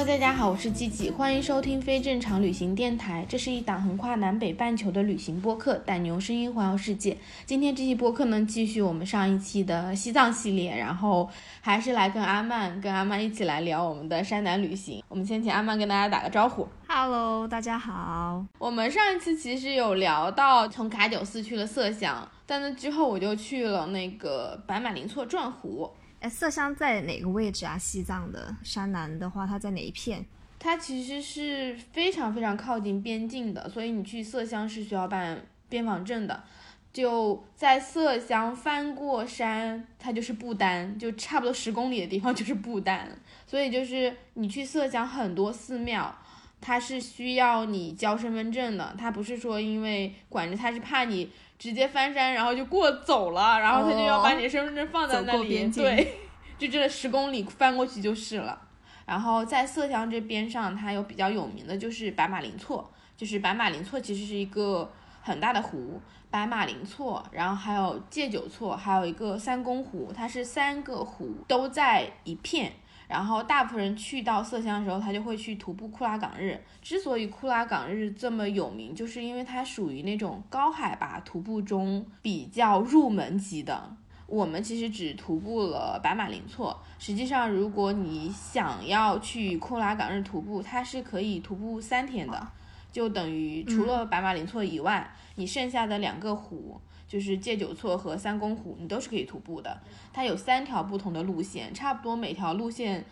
Hello，大家好，我是季季，欢迎收听非正常旅行电台。这是一档横跨南北半球的旅行播客，带你用声音环游世界。今天这期播客呢，继续我们上一期的西藏系列，然后还是来跟阿曼，跟阿曼一起来聊我们的山南旅行。我们先请阿曼跟大家打个招呼。Hello，大家好。我们上一次其实有聊到从卡九寺去了色乡，但那之后我就去了那个白马林措转湖。哎，色乡在哪个位置啊？西藏的山南的话，它在哪一片？它其实是非常非常靠近边境的，所以你去色乡是需要办边防证的。就在色乡翻过山，它就是不丹，就差不多十公里的地方就是不丹。所以就是你去色乡很多寺庙，它是需要你交身份证的，它不是说因为管着，它是怕你。直接翻山，然后就过走了，然后他就要把你的身份证放在那里，对，就这十公里翻过去就是了。然后在色乡这边上，它有比较有名的就是白马林措，就是白马林措其实是一个很大的湖，白马林措，然后还有戒酒措，还有一个三公湖，它是三个湖都在一片。然后大部分人去到色乡的时候，他就会去徒步库拉岗日。之所以库拉岗日这么有名，就是因为它属于那种高海拔徒步中比较入门级的。我们其实只徒步了白马林措，实际上如果你想要去库拉岗日徒步，它是可以徒步三天的，就等于除了白马林措以外，你剩下的两个湖。就是戒酒措和三公湖，你都是可以徒步的。它有三条不同的路线，差不多每条路线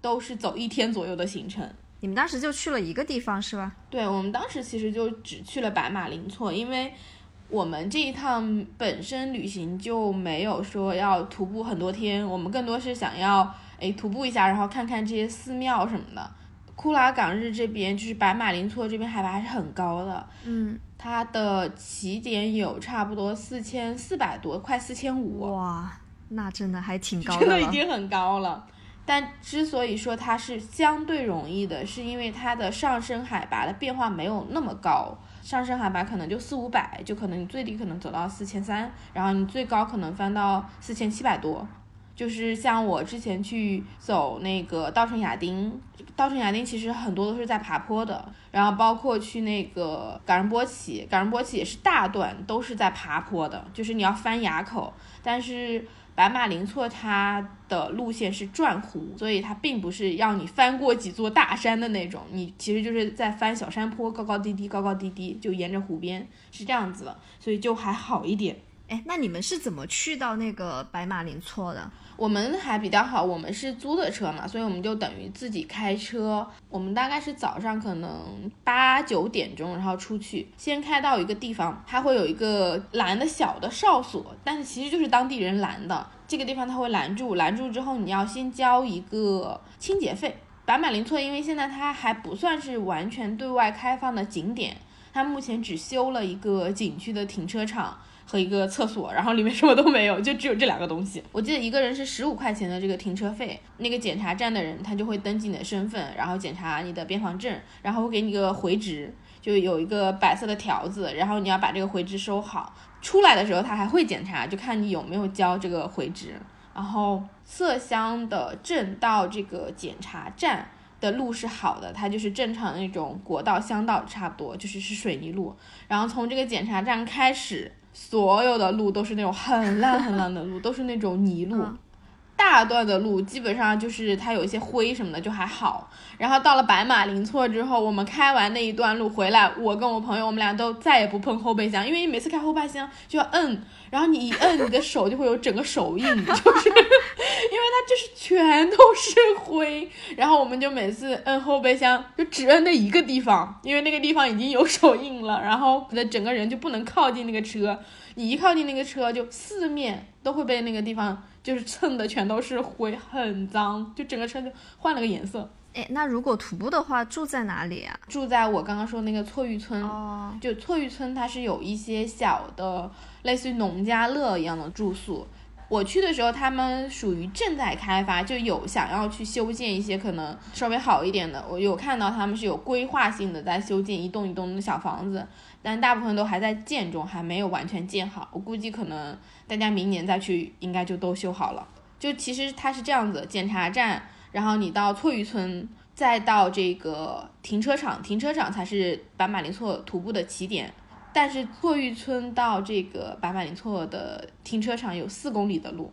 都是走一天左右的行程。你们当时就去了一个地方是吧？对，我们当时其实就只去了白马林措，因为我们这一趟本身旅行就没有说要徒步很多天，我们更多是想要诶徒步一下，然后看看这些寺庙什么的。库拉岗日这边就是白马林措这边海拔还是很高的，嗯。它的起点有差不多四千四百多，快四千五。哇，那真的还挺高的真的已经很高了。但之所以说它是相对容易的，是因为它的上升海拔的变化没有那么高，上升海拔可能就四五百，就可能你最低可能走到四千三，然后你最高可能翻到四千七百多。就是像我之前去走那个稻城亚丁，稻城亚丁其实很多都是在爬坡的，然后包括去那个冈仁波齐，冈仁波齐也是大段都是在爬坡的，就是你要翻垭口。但是白马林措它的路线是转湖，所以它并不是要你翻过几座大山的那种，你其实就是在翻小山坡，高高低低，高高低低，就沿着湖边是这样子的，所以就还好一点。哎，那你们是怎么去到那个白马林措的？我们还比较好，我们是租的车嘛，所以我们就等于自己开车。我们大概是早上可能八九点钟，然后出去，先开到一个地方，它会有一个拦的小的哨所，但是其实就是当地人拦的。这个地方他会拦住，拦住之后你要先交一个清洁费。白马林措因为现在它还不算是完全对外开放的景点，它目前只修了一个景区的停车场。和一个厕所，然后里面什么都没有，就只有这两个东西。我记得一个人是十五块钱的这个停车费，那个检查站的人他就会登记你的身份，然后检查你的边防证，然后会给你个回执，就有一个白色的条子，然后你要把这个回执收好。出来的时候他还会检查，就看你有没有交这个回执。然后色乡的镇到这个检查站的路是好的，它就是正常那种国道乡道，差不多就是是水泥路。然后从这个检查站开始。所有的路都是那种很烂很烂的路，都是那种泥路。大段的路基本上就是它有一些灰什么的就还好，然后到了白马林措之后，我们开完那一段路回来，我跟我朋友我们俩都再也不碰后备箱，因为你每次开后备箱就要摁，然后你一摁，你的手就会有整个手印，就是因 为它就是全都是灰，然后我们就每次摁后备箱就只摁那一个地方，因为那个地方已经有手印了，然后你的整个人就不能靠近那个车，你一靠近那个车就四面都会被那个地方。就是蹭的全都是灰，很脏，就整个车就换了个颜色。哎，那如果徒步的话，住在哪里啊？住在我刚刚说那个错玉村。哦，就错玉村，它是有一些小的类似于农家乐一样的住宿。我去的时候，他们属于正在开发，就有想要去修建一些可能稍微好一点的。我有看到他们是有规划性的在修建一栋一栋的小房子，但大部分都还在建中，还没有完全建好。我估计可能大家明年再去，应该就都修好了。就其实它是这样子，检查站，然后你到错玉村，再到这个停车场，停车场才是白马林措徒步的起点。但是错玉村到这个白马林措的停车场有四公里的路，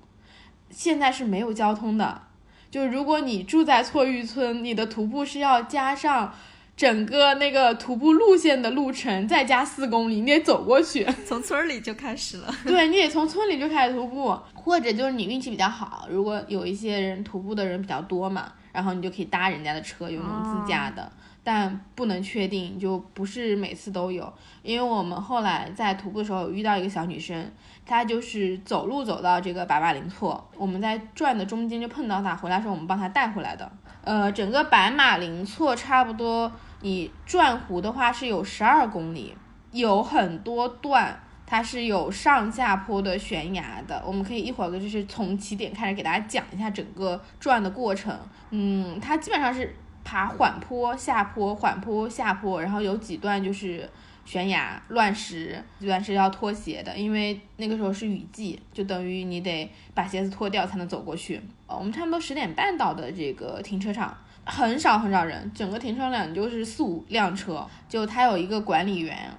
现在是没有交通的。就如果你住在错玉村，你的徒步是要加上整个那个徒步路线的路程，再加四公里，你得走过去。从村里就开始了。对，你得从村里就开始徒步，或者就是你运气比较好，如果有一些人徒步的人比较多嘛，然后你就可以搭人家的车，有那种自驾的。但不能确定，就不是每次都有。因为我们后来在徒步的时候遇到一个小女生，她就是走路走到这个白马林措，我们在转的中间就碰到她，回来时候我们帮她带回来的。呃，整个白马林措差不多，你转湖的话是有十二公里，有很多段它是有上下坡的悬崖的。我们可以一会儿就是从起点开始给大家讲一下整个转的过程。嗯，它基本上是。爬缓坡下坡，缓坡下坡，然后有几段就是悬崖乱石，几段是要脱鞋的，因为那个时候是雨季，就等于你得把鞋子脱掉才能走过去。呃，我们差不多十点半到的这个停车场，很少很少人，整个停车场就是四五辆车，就他有一个管理员，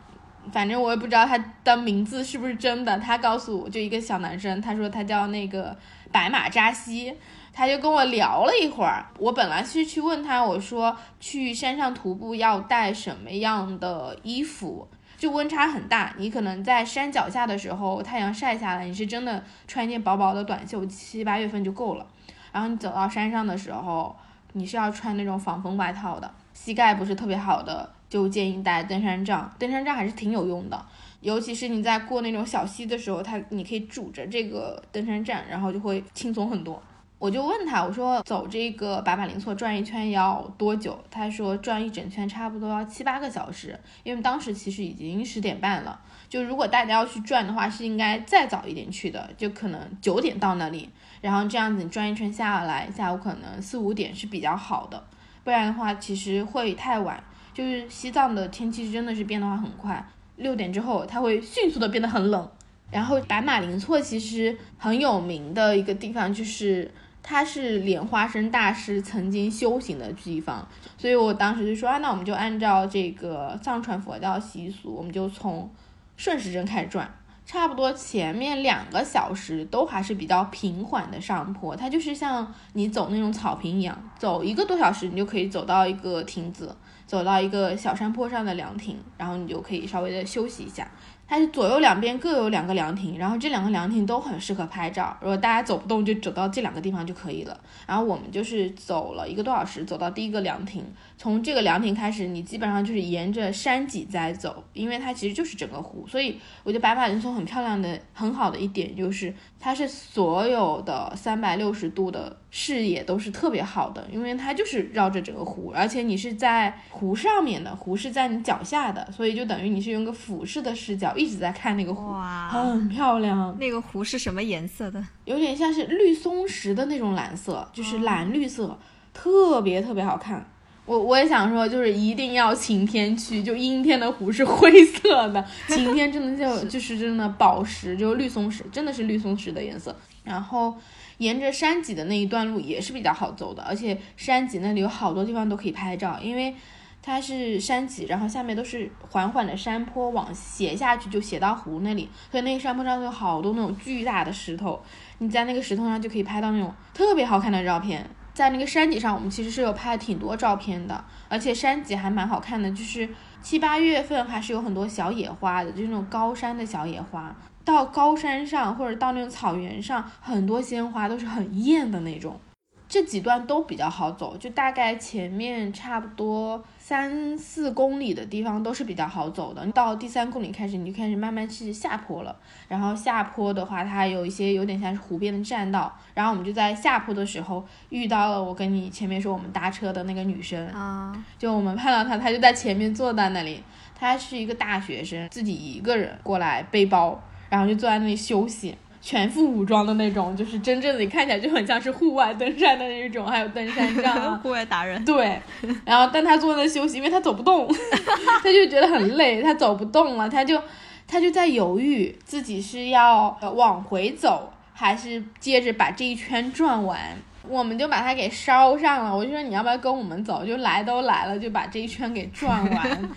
反正我也不知道他的名字是不是真的，他告诉我就一个小男生，他说他叫那个白马扎西。他就跟我聊了一会儿，我本来是去问他，我说去山上徒步要带什么样的衣服，就温差很大，你可能在山脚下的时候，太阳晒下来，你是真的穿一件薄薄的短袖，七八月份就够了。然后你走到山上的时候，你是要穿那种防风外套的，膝盖不是特别好的，就建议带登山杖，登山杖还是挺有用的，尤其是你在过那种小溪的时候，它你可以拄着这个登山杖，然后就会轻松很多。我就问他，我说走这个白马林措转一圈要多久？他说转一整圈差不多要七八个小时，因为当时其实已经十点半了。就如果大家要去转的话，是应该再早一点去的，就可能九点到那里，然后这样子你转一圈下来，下午可能四五点是比较好的，不然的话其实会太晚。就是西藏的天气真的是变化很快，六点之后它会迅速的变得很冷。然后白马林措其实很有名的一个地方就是。它是莲花生大师曾经修行的地方，所以我当时就说啊，那我们就按照这个藏传佛教习俗，我们就从顺时针开始转，差不多前面两个小时都还是比较平缓的上坡，它就是像你走那种草坪一样，走一个多小时你就可以走到一个亭子，走到一个小山坡上的凉亭，然后你就可以稍微的休息一下。它是左右两边各有两个凉亭，然后这两个凉亭都很适合拍照。如果大家走不动，就走到这两个地方就可以了。然后我们就是走了一个多小时，走到第一个凉亭。从这个凉亭开始，你基本上就是沿着山脊在走，因为它其实就是整个湖。所以我觉得白马林措很漂亮的、很好的一点就是，它是所有的三百六十度的。视野都是特别好的，因为它就是绕着整个湖，而且你是在湖上面的，湖是在你脚下的，所以就等于你是用个俯视的视角一直在看那个湖，很漂亮。那个湖是什么颜色的？有点像是绿松石的那种蓝色，就是蓝绿色，特别特别好看。我我也想说，就是一定要晴天去，就阴天的湖是灰色的，晴天真的就 就是真的宝石，就绿松石，真的是绿松石的颜色，然后。沿着山脊的那一段路也是比较好走的，而且山脊那里有好多地方都可以拍照，因为它是山脊，然后下面都是缓缓的山坡，往斜下去就斜到湖那里，所以那个山坡上有好多那种巨大的石头，你在那个石头上就可以拍到那种特别好看的照片。在那个山脊上，我们其实是有拍挺多照片的，而且山脊还蛮好看的，就是七八月份还是有很多小野花的，就那种高山的小野花。到高山上或者到那种草原上，很多鲜花都是很艳的那种。这几段都比较好走，就大概前面差不多三四公里的地方都是比较好走的，到第三公里开始你就开始慢慢去下坡了。然后下坡的话，它有一些有点像是湖边的栈道。然后我们就在下坡的时候遇到了我跟你前面说我们搭车的那个女生啊，就我们看到她，她就在前面坐在那里。她是一个大学生，自己一个人过来背包，然后就坐在那里休息。全副武装的那种，就是真正的看起来就很像是户外登山的那种，还有登山杖，户外达人。对，然后但他坐那休息，因为他走不动，他就觉得很累，他走不动了，他就他就在犹豫自己是要往回走，还是接着把这一圈转完。我们就把他给捎上了，我就说你要不要跟我们走？就来都来了，就把这一圈给转完。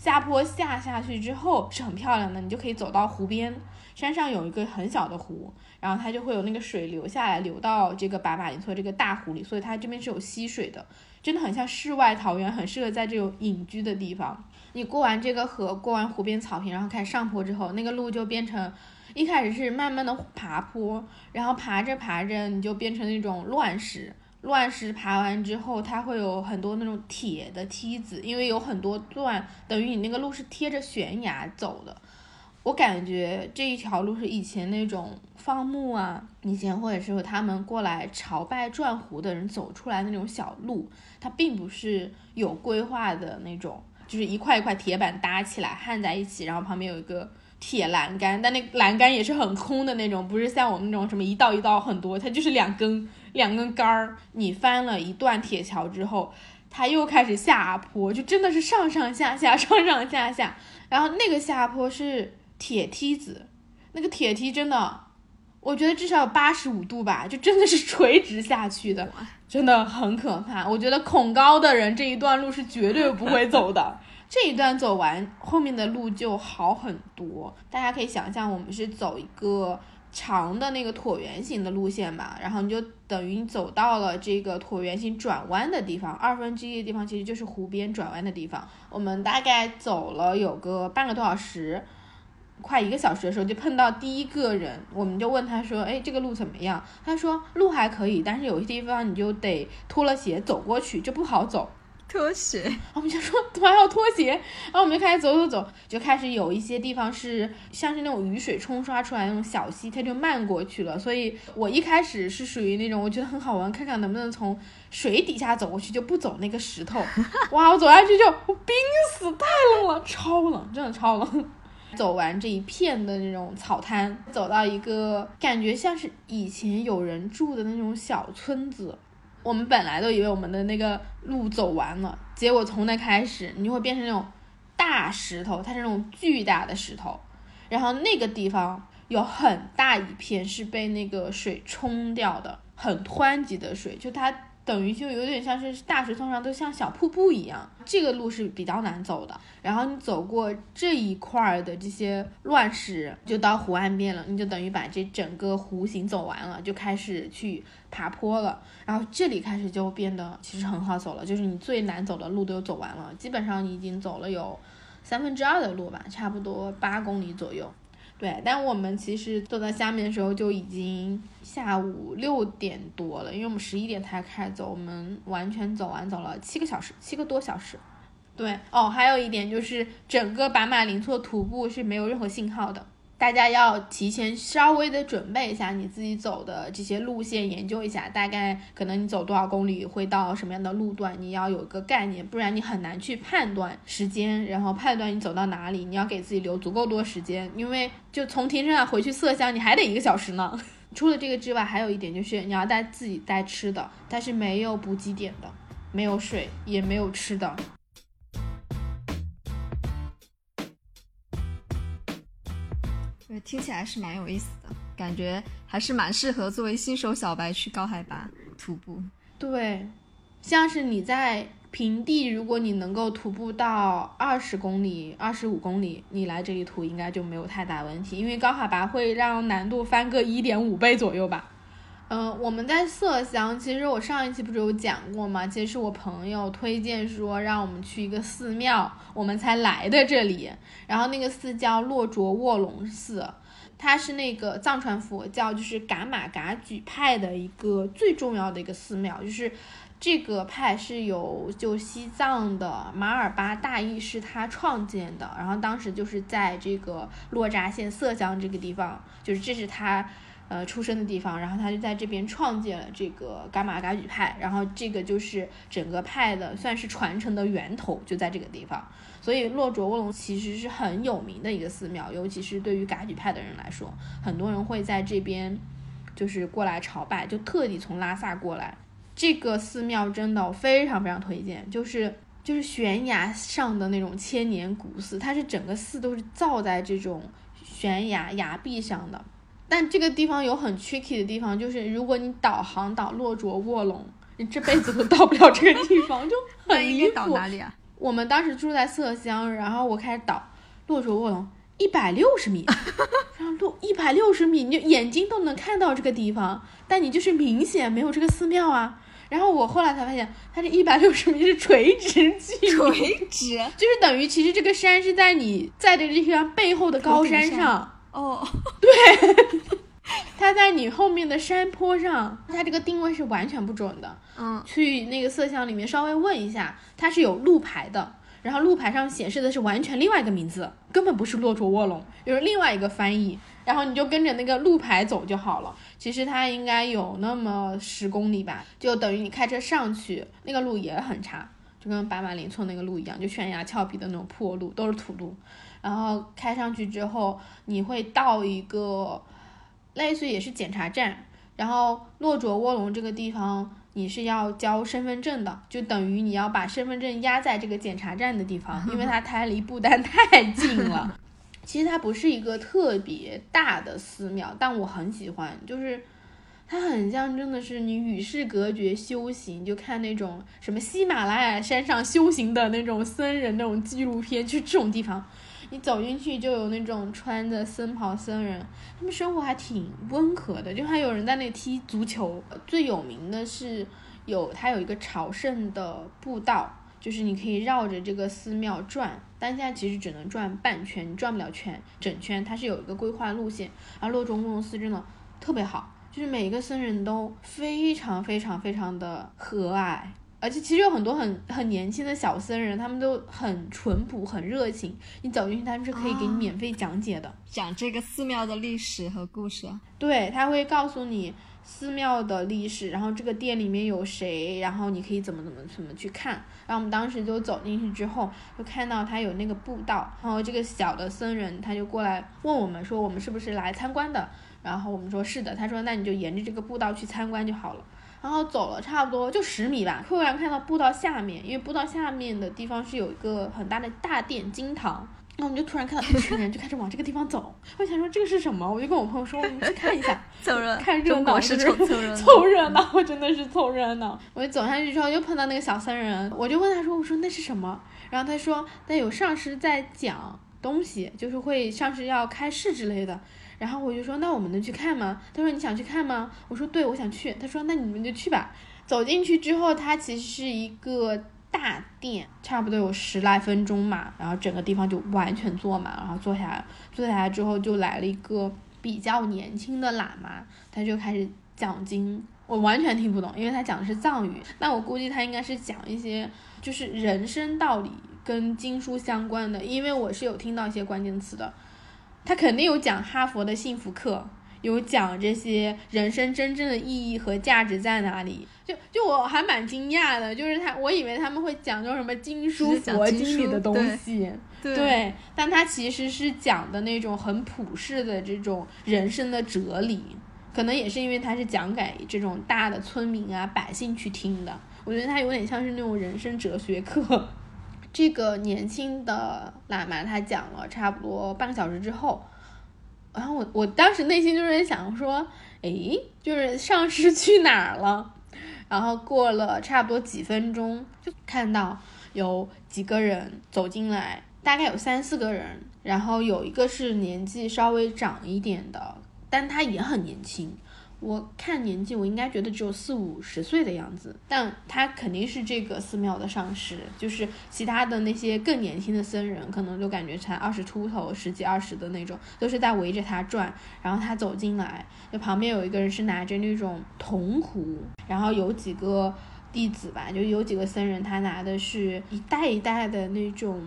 下坡下下去之后是很漂亮的，你就可以走到湖边。山上有一个很小的湖，然后它就会有那个水流下来，流到这个白马林措这个大湖里，所以它这边是有溪水的，真的很像世外桃源，很适合在这种隐居的地方。你过完这个河，过完湖边草坪，然后开始上坡之后，那个路就变成一开始是慢慢的爬坡，然后爬着爬着你就变成那种乱石，乱石爬完之后，它会有很多那种铁的梯子，因为有很多段，等于你那个路是贴着悬崖走的。我感觉这一条路是以前那种放牧啊，以前或者是他们过来朝拜转湖的人走出来那种小路，它并不是有规划的那种，就是一块一块铁板搭起来焊在一起，然后旁边有一个铁栏杆，但那栏杆也是很空的那种，不是像我们那种什么一道一道很多，它就是两根两根杆儿。你翻了一段铁桥之后，它又开始下坡，就真的是上上下下，上上下下，然后那个下坡是。铁梯子，那个铁梯真的，我觉得至少有八十五度吧，就真的是垂直下去的，真的很可怕。我觉得恐高的人这一段路是绝对不会走的。这一段走完，后面的路就好很多。大家可以想象，我们是走一个长的那个椭圆形的路线吧，然后你就等于你走到了这个椭圆形转弯的地方，二分之一的地方其实就是湖边转弯的地方。我们大概走了有个半个多小时。快一个小时的时候就碰到第一个人，我们就问他说：“哎，这个路怎么样？”他说：“路还可以，但是有些地方你就得脱了鞋走过去，就不好走。”脱鞋，我们就说还要拖鞋，然后我们就开始走走走，就开始有一些地方是像是那种雨水冲刷出来那种小溪，它就漫过去了。所以我一开始是属于那种我觉得很好玩，看看能不能从水底下走过去，就不走那个石头。哇，我走下去就冰死，太冷了，超冷，真的超冷。走完这一片的那种草滩，走到一个感觉像是以前有人住的那种小村子。我们本来都以为我们的那个路走完了，结果从那开始，你就会变成那种大石头，它是那种巨大的石头。然后那个地方有很大一片是被那个水冲掉的，很湍急的水，就它。等于就有点像是大石头上都像小瀑布一样，这个路是比较难走的。然后你走过这一块的这些乱石，就到湖岸边了，你就等于把这整个湖行走完了，就开始去爬坡了。然后这里开始就变得其实很好走了，就是你最难走的路都走完了，基本上你已经走了有三分之二的路吧，差不多八公里左右。对，但我们其实坐到下面的时候就已经下午六点多了，因为我们十一点才开始走，我们完全走完走了七个小时，七个多小时。对，哦，还有一点就是整个白马林措徒步是没有任何信号的。大家要提前稍微的准备一下你自己走的这些路线，研究一下，大概可能你走多少公里会到什么样的路段，你要有个概念，不然你很难去判断时间，然后判断你走到哪里，你要给自己留足够多时间，因为就从停车场回去色香，你还得一个小时呢。除了这个之外，还有一点就是你要带自己带吃的，但是没有补给点的，没有水，也没有吃的。对，听起来是蛮有意思的，感觉还是蛮适合作为新手小白去高海拔徒步。对，像是你在平地，如果你能够徒步到二十公里、二十五公里，你来这里徒应该就没有太大问题，因为高海拔会让难度翻个一点五倍左右吧。嗯，我们在色乡，其实我上一期不是有讲过吗？其实是我朋友推荐说让我们去一个寺庙，我们才来的这里。然后那个寺叫洛卓卧龙寺，它是那个藏传佛教，就是噶玛噶举派的一个最重要的一个寺庙，就是这个派是由就西藏的马尔巴大义是他创建的，然后当时就是在这个洛扎县色江这个地方，就是这是他呃出生的地方，然后他就在这边创建了这个噶玛噶举派，然后这个就是整个派的算是传承的源头，就在这个地方。所以洛卓卧龙其实是很有名的一个寺庙，尤其是对于噶举派的人来说，很多人会在这边就是过来朝拜，就特地从拉萨过来。这个寺庙真的非常非常推荐，就是就是悬崖上的那种千年古寺，它是整个寺都是造在这种悬崖崖壁上的。但这个地方有很 tricky 的地方，就是如果你导航导洛卓卧龙，你这辈子都 到不了这个地方，就 很离谱。导哪里啊？我们当时住在色乡，然后我开始导洛卓卧龙一百六十米，然后路一百六十米，你就眼睛都能看到这个地方，但你就是明显没有这个寺庙啊。然后我后来才发现，它这一百六十米是垂直距离，垂直就是等于其实这个山是在你在的这个背后的高山上。哦，对，它在你后面的山坡上，它这个定位是完全不准的。嗯，去那个色相里面稍微问一下，它是有路牌的，然后路牌上显示的是完全另外一个名字，根本不是骆驼卧龙，就是另外一个翻译。然后你就跟着那个路牌走就好了。其实它应该有那么十公里吧，就等于你开车上去，那个路也很差，就跟八马林村那个路一样，就悬崖峭壁的那种破路，都是土路。然后开上去之后，你会到一个类似于也是检查站。然后洛卓卧龙这个地方，你是要交身份证的，就等于你要把身份证压在这个检查站的地方，因为它太离不丹太近了。其实它不是一个特别大的寺庙，但我很喜欢，就是它很像真的是你与世隔绝修行，就看那种什么喜马拉雅山上修行的那种僧人那种纪录片，就是这种地方，你走进去就有那种穿着僧袍僧人，他们生活还挺温和的，就还有人在那踢足球。最有名的是有它有一个朝圣的步道。就是你可以绕着这个寺庙转，但现在其实只能转半圈，你转不了圈整圈。它是有一个规划路线，而洛中公寺真的特别好，就是每一个僧人都非常非常非常的和蔼，而且其实有很多很很年轻的小僧人，他们都很淳朴、很热情。你走进去，他们是可以给你免费讲解的，讲这个寺庙的历史和故事。对他会告诉你。寺庙的历史，然后这个店里面有谁，然后你可以怎么怎么怎么去看。然后我们当时就走进去之后，就看到他有那个步道，然后这个小的僧人他就过来问我们说我们是不是来参观的，然后我们说是的，他说那你就沿着这个步道去参观就好了。然后走了差不多就十米吧，突然看到步道下面，因为步道下面的地方是有一个很大的大殿金堂。然后我们就突然看到一群人就开始往这个地方走，我想说这个是什么，我就跟我朋友说我们去看一下，凑热看热闹，是凑热闹，凑热闹，我真的是凑热闹。我就走下去之后又碰到那个小僧人，我就问他说，我说那是什么？然后他说那有上师在讲东西，就是会上师要开示之类的。然后我就说那我们能去看吗？他说你想去看吗？我说对，我想去。他说那你们就去吧。走进去之后，它其实是一个。大殿差不多有十来分钟嘛，然后整个地方就完全坐满，然后坐下来，坐下来之后就来了一个比较年轻的喇嘛，他就开始讲经，我完全听不懂，因为他讲的是藏语，那我估计他应该是讲一些就是人生道理跟经书相关的，因为我是有听到一些关键词的，他肯定有讲哈佛的幸福课。有讲这些人生真正的意义和价值在哪里？就就我还蛮惊讶的，就是他，我以为他们会讲究什么经书佛经里的东西，对，但他其实是讲的那种很普世的这种人生的哲理，可能也是因为他是讲给这种大的村民啊百姓去听的，我觉得他有点像是那种人生哲学课。这个年轻的喇嘛他讲了差不多半个小时之后。然后我我当时内心就是想说，哎，就是上师去哪儿了？然后过了差不多几分钟，就看到有几个人走进来，大概有三四个人，然后有一个是年纪稍微长一点的，但他也很年轻。我看年纪，我应该觉得只有四五十岁的样子，但他肯定是这个寺庙的上师，就是其他的那些更年轻的僧人，可能就感觉才二十出头、十几二十的那种，都是在围着他转。然后他走进来，就旁边有一个人是拿着那种铜壶，然后有几个弟子吧，就有几个僧人，他拿的是一袋一袋的那种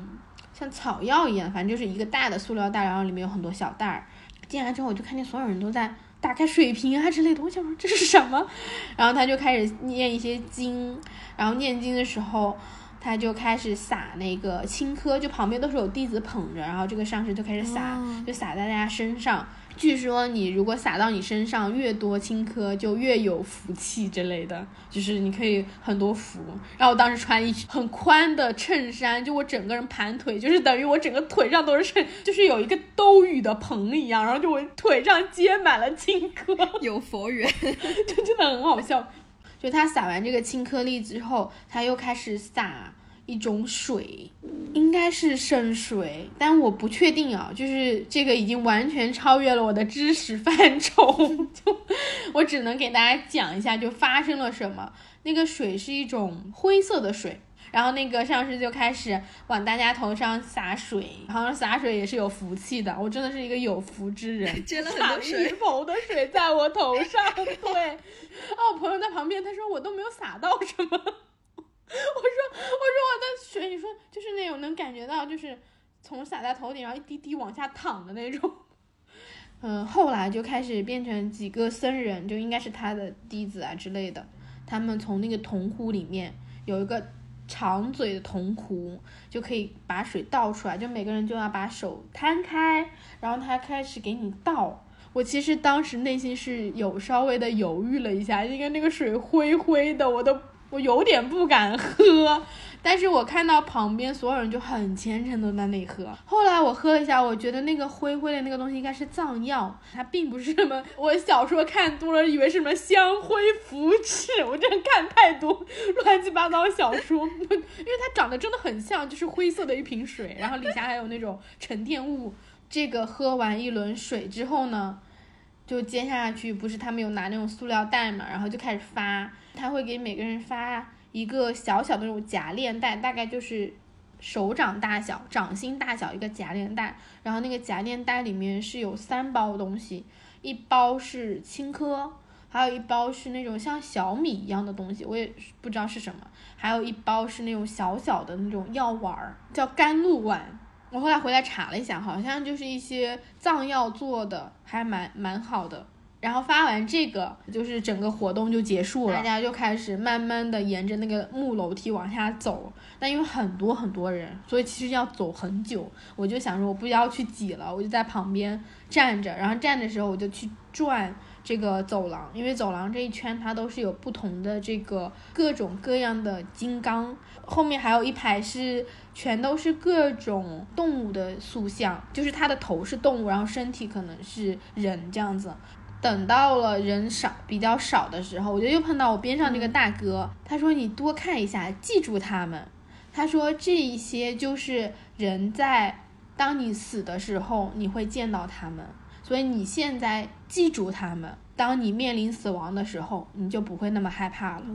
像草药一样，反正就是一个大的塑料袋，然后里面有很多小袋儿。进来之后，我就看见所有人都在打开水瓶啊之类的，我说这是什么？然后他就开始念一些经，然后念经的时候。他就开始撒那个青稞，就旁边都是有弟子捧着，然后这个上师就开始撒，就撒在大家身上。据说你如果撒到你身上越多青稞，就越有福气之类的，就是你可以很多福。然后我当时穿一很宽的衬衫，就我整个人盘腿，就是等于我整个腿上都是衬，就是有一个兜雨的棚一样，然后就我腿上接满了青稞，有佛缘，就真的很好笑。就他撒完这个青颗粒之后，他又开始撒一种水，应该是圣水，但我不确定啊。就是这个已经完全超越了我的知识范畴，就我只能给大家讲一下，就发生了什么。那个水是一种灰色的水，然后那个上师就开始往大家头上洒水，好像洒水也是有福气的。我真的是一个有福之人，真的很多水，一盆的水在我头上，对。啊，我朋友在旁边，他说我都没有洒到什么。我说我说我的水，你说就是那种能感觉到，就是从洒在头顶，然后一滴滴往下淌的那种。嗯，后来就开始变成几个僧人，就应该是他的弟子啊之类的。他们从那个铜壶里面有一个长嘴的铜壶，就可以把水倒出来。就每个人就要把手摊开，然后他开始给你倒。我其实当时内心是有稍微的犹豫了一下，因为那个水灰灰的，我都我有点不敢喝。但是我看到旁边所有人就很虔诚的在那里喝。后来我喝了一下，我觉得那个灰灰的那个东西应该是藏药，它并不是什么我小说看多了以为是什么香灰浮赤，我真的看太多乱七八糟小说，因为它长得真的很像，就是灰色的一瓶水，然后底下还有那种沉淀物。这个喝完一轮水之后呢，就接下去不是他们有拿那种塑料袋嘛，然后就开始发，他会给每个人发一个小小的那种夹链袋，大概就是手掌大小、掌心大小一个夹链袋，然后那个夹链袋里面是有三包东西，一包是青稞，还有一包是那种像小米一样的东西，我也不知道是什么，还有一包是那种小小的那种药丸儿，叫甘露丸。我后来回来查了一下，好像就是一些藏药做的，还蛮蛮好的。然后发完这个，就是整个活动就结束了，大家就开始慢慢的沿着那个木楼梯往下走。但因为很多很多人，所以其实要走很久。我就想说，我不要去挤了，我就在旁边站着。然后站的时候，我就去转。这个走廊，因为走廊这一圈它都是有不同的这个各种各样的金刚，后面还有一排是全都是各种动物的塑像，就是它的头是动物，然后身体可能是人这样子。等到了人少比较少的时候，我就又碰到我边上这个大哥，他说你多看一下，记住他们。他说这一些就是人在当你死的时候你会见到他们。所以你现在记住他们，当你面临死亡的时候，你就不会那么害怕了。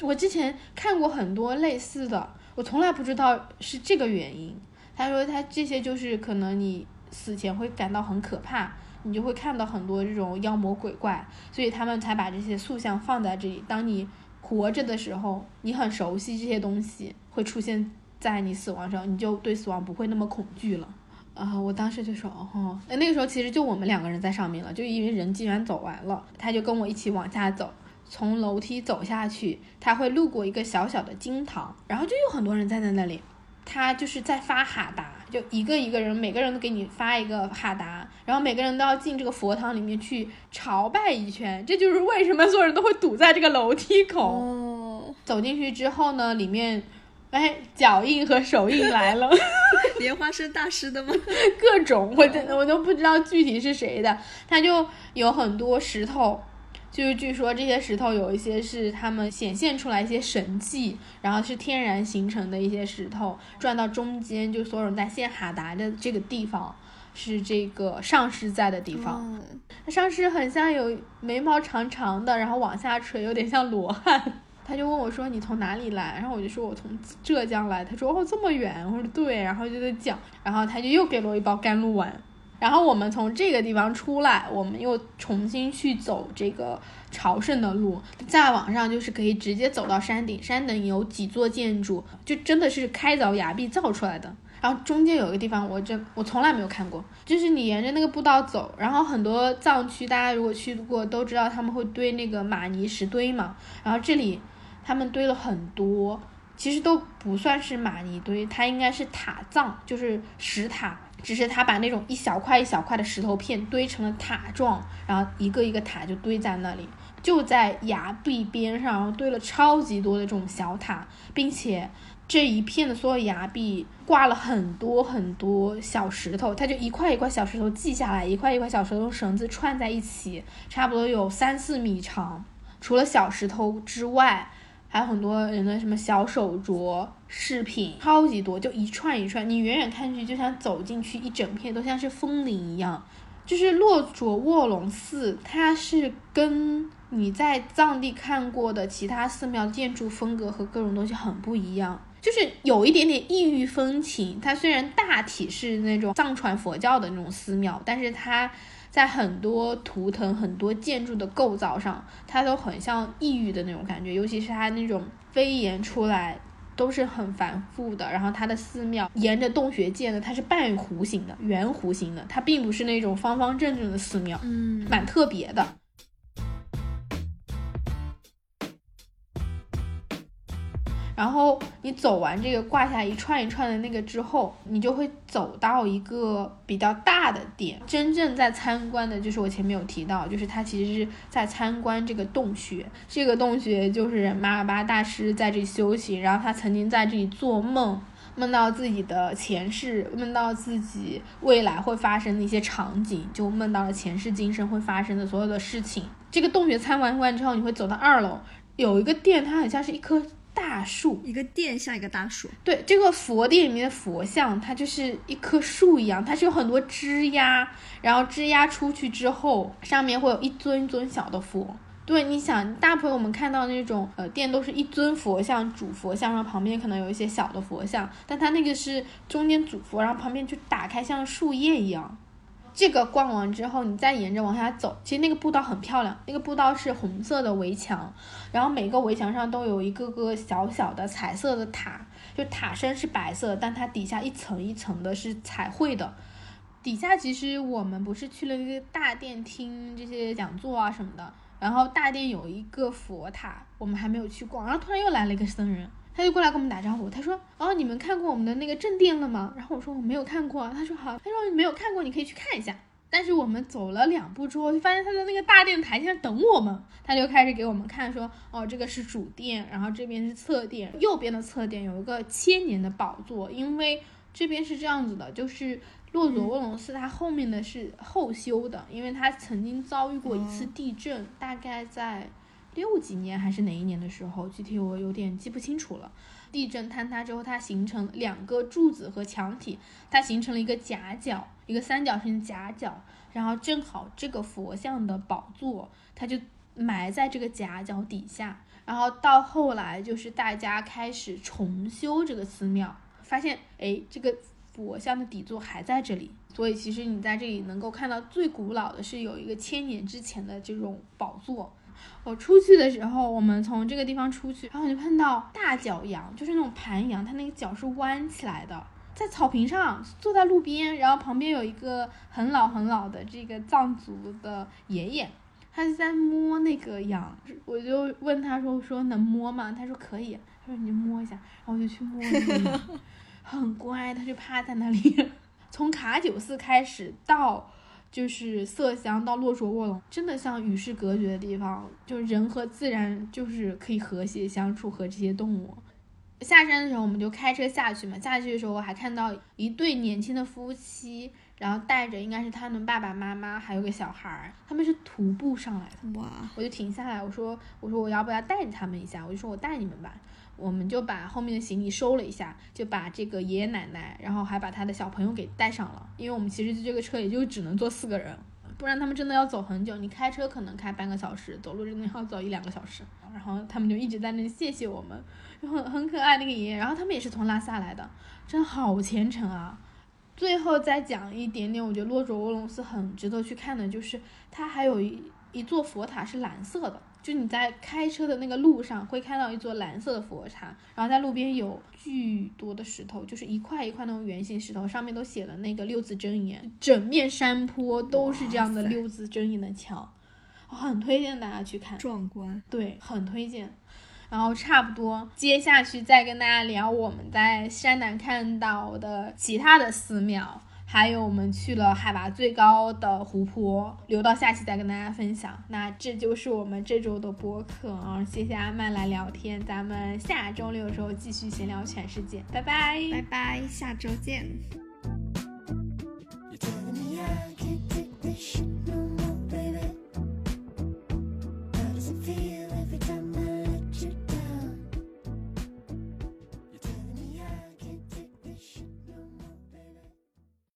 我之前看过很多类似的，我从来不知道是这个原因。他说他这些就是可能你死前会感到很可怕，你就会看到很多这种妖魔鬼怪，所以他们才把这些塑像放在这里。当你活着的时候，你很熟悉这些东西会出现在你死亡上，你就对死亡不会那么恐惧了。啊！我当时就说哦，那个时候其实就我们两个人在上面了，就因为人既然走完了，他就跟我一起往下走，从楼梯走下去，他会路过一个小小的金堂，然后就有很多人站在那里，他就是在发哈达，就一个一个人，每个人都给你发一个哈达，然后每个人都要进这个佛堂里面去朝拜一圈，这就是为什么所有人都会堵在这个楼梯口。哦走进去之后呢，里面。哎，脚印和手印来了，莲花生大师的吗？各种，我真的我都不知道具体是谁的。他就有很多石头，就是据说这些石头有一些是他们显现出来一些神迹，然后是天然形成的一些石头。转到中间，就所有人在献哈达的这个地方，是这个上师在的地方。上师很像有眉毛长长的，然后往下垂，有点像罗汉。他就问我说：“你从哪里来？”然后我就说：“我从浙江来。”他说：“哦，这么远。”我说：“对。”然后就在讲，然后他就又给了我一包甘露丸，然后我们从这个地方出来，我们又重新去走这个朝圣的路，再往上就是可以直接走到山顶。山顶有几座建筑，就真的是开凿崖壁造出来的。然后中间有一个地方，我真我从来没有看过，就是你沿着那个步道走，然后很多藏区，大家如果去过都知道他们会堆那个玛尼石堆嘛。然后这里他们堆了很多，其实都不算是玛尼堆，它应该是塔葬，就是石塔。只是他把那种一小块一小块的石头片堆成了塔状，然后一个一个塔就堆在那里，就在崖壁边上，然后堆了超级多的这种小塔，并且这一片的所有崖壁挂了很多很多小石头，它就一块一块小石头记下来，一块一块小石头用绳子串在一起，差不多有三四米长。除了小石头之外，还有很多人的什么小手镯、饰品，超级多，就一串一串，你远远看去就像走进去一整片，都像是风铃一样。就是洛卓卧龙寺，它是跟你在藏地看过的其他寺庙建筑风格和各种东西很不一样，就是有一点点异域风情。它虽然大体是那种藏传佛教的那种寺庙，但是它。在很多图腾、很多建筑的构造上，它都很像异域的那种感觉，尤其是它那种飞檐出来都是很繁复的。然后它的寺庙沿着洞穴建的，它是半弧形的、圆弧形的，它并不是那种方方正正的寺庙，嗯，蛮特别的。然后你走完这个挂下一串一串的那个之后，你就会走到一个比较大的点。真正在参观的就是我前面有提到，就是他其实是在参观这个洞穴。这个洞穴就是马尔巴大师在这里修行，然后他曾经在这里做梦，梦到自己的前世，梦到自己未来会发生的一些场景，就梦到了前世今生会发生的所有的事情。这个洞穴参观完之后，你会走到二楼，有一个殿，它很像是一颗。大树，一个殿像一个大树。对，这个佛殿里面的佛像，它就是一棵树一样，它是有很多枝丫，然后枝丫出去之后，上面会有一尊一尊小的佛。对，你想，大部分我们看到那种呃殿都是一尊佛像，主佛像，然后旁边可能有一些小的佛像，但它那个是中间主佛，然后旁边就打开像树叶一样。这个逛完之后，你再沿着往下走，其实那个步道很漂亮。那个步道是红色的围墙，然后每个围墙上都有一个个小小的彩色的塔，就塔身是白色，但它底下一层一层的是彩绘的。底下其实我们不是去了一个大殿听这些讲座啊什么的，然后大殿有一个佛塔，我们还没有去逛，然后突然又来了一个僧人。他就过来跟我们打招呼，他说：“哦，你们看过我们的那个正殿了吗？”然后我说：“我没有看过。”他说：“好。”他说：“你没有看过，你可以去看一下。”但是我们走了两步之后，就发现他在那个大殿台上等我们。他就开始给我们看，说：“哦，这个是主殿，然后这边是侧殿，右边的侧殿有一个千年的宝座。因为这边是这样子的，就是洛佐卧龙寺它后面的是后修的，因为它曾经遭遇过一次地震，大概在。”六几年还是哪一年的时候，具体我有点记不清楚了。地震坍塌之后，它形成两个柱子和墙体，它形成了一个夹角，一个三角形夹角。然后正好这个佛像的宝座，它就埋在这个夹角底下。然后到后来，就是大家开始重修这个寺庙，发现哎，这个佛像的底座还在这里。所以其实你在这里能够看到最古老的是有一个千年之前的这种宝座。我出去的时候，我们从这个地方出去，然后就碰到大脚羊，就是那种盘羊，它那个脚是弯起来的，在草坪上坐在路边，然后旁边有一个很老很老的这个藏族的爷爷，他就在摸那个羊，我就问他说说能摸吗？他说可以，他说你就摸一下，然后我就去摸那个羊，很乖，他就趴在那里，从卡九寺开始到。就是色香到洛卓卧龙，真的像与世隔绝的地方，就是人和自然就是可以和谐相处，和这些动物。下山的时候，我们就开车下去嘛。下去的时候，我还看到一对年轻的夫妻，然后带着应该是他们爸爸妈妈，还有个小孩儿，他们是徒步上来的。哇！我就停下来，我说，我说我要不要带着他们一下？我就说我带你们吧。我们就把后面的行李收了一下，就把这个爷爷奶奶，然后还把他的小朋友给带上了。因为我们其实这个车也就只能坐四个人，不然他们真的要走很久。你开车可能开半个小时，走路真的要走一两个小时。然后他们就一直在那谢谢我们，就很很可爱那个爷爷。然后他们也是从拉萨来的，真好虔诚啊！最后再讲一点点，我觉得洛卓乌龙寺很值得去看的，就是它还有一一座佛塔是蓝色的，就你在开车的那个路上会看到一座蓝色的佛塔，然后在路边有巨多的石头，就是一块一块那种圆形石头，上面都写了那个六字真言，整面山坡都是这样的六字真言的墙，我很推荐大家去看。壮观。对，很推荐。然后差不多，接下去再跟大家聊我们在山南看到的其他的寺庙，还有我们去了海拔最高的湖泊，留到下期再跟大家分享。那这就是我们这周的播客啊，谢谢阿曼来聊天，咱们下周六的时候继续闲聊全世界，拜拜，拜拜，下周见。You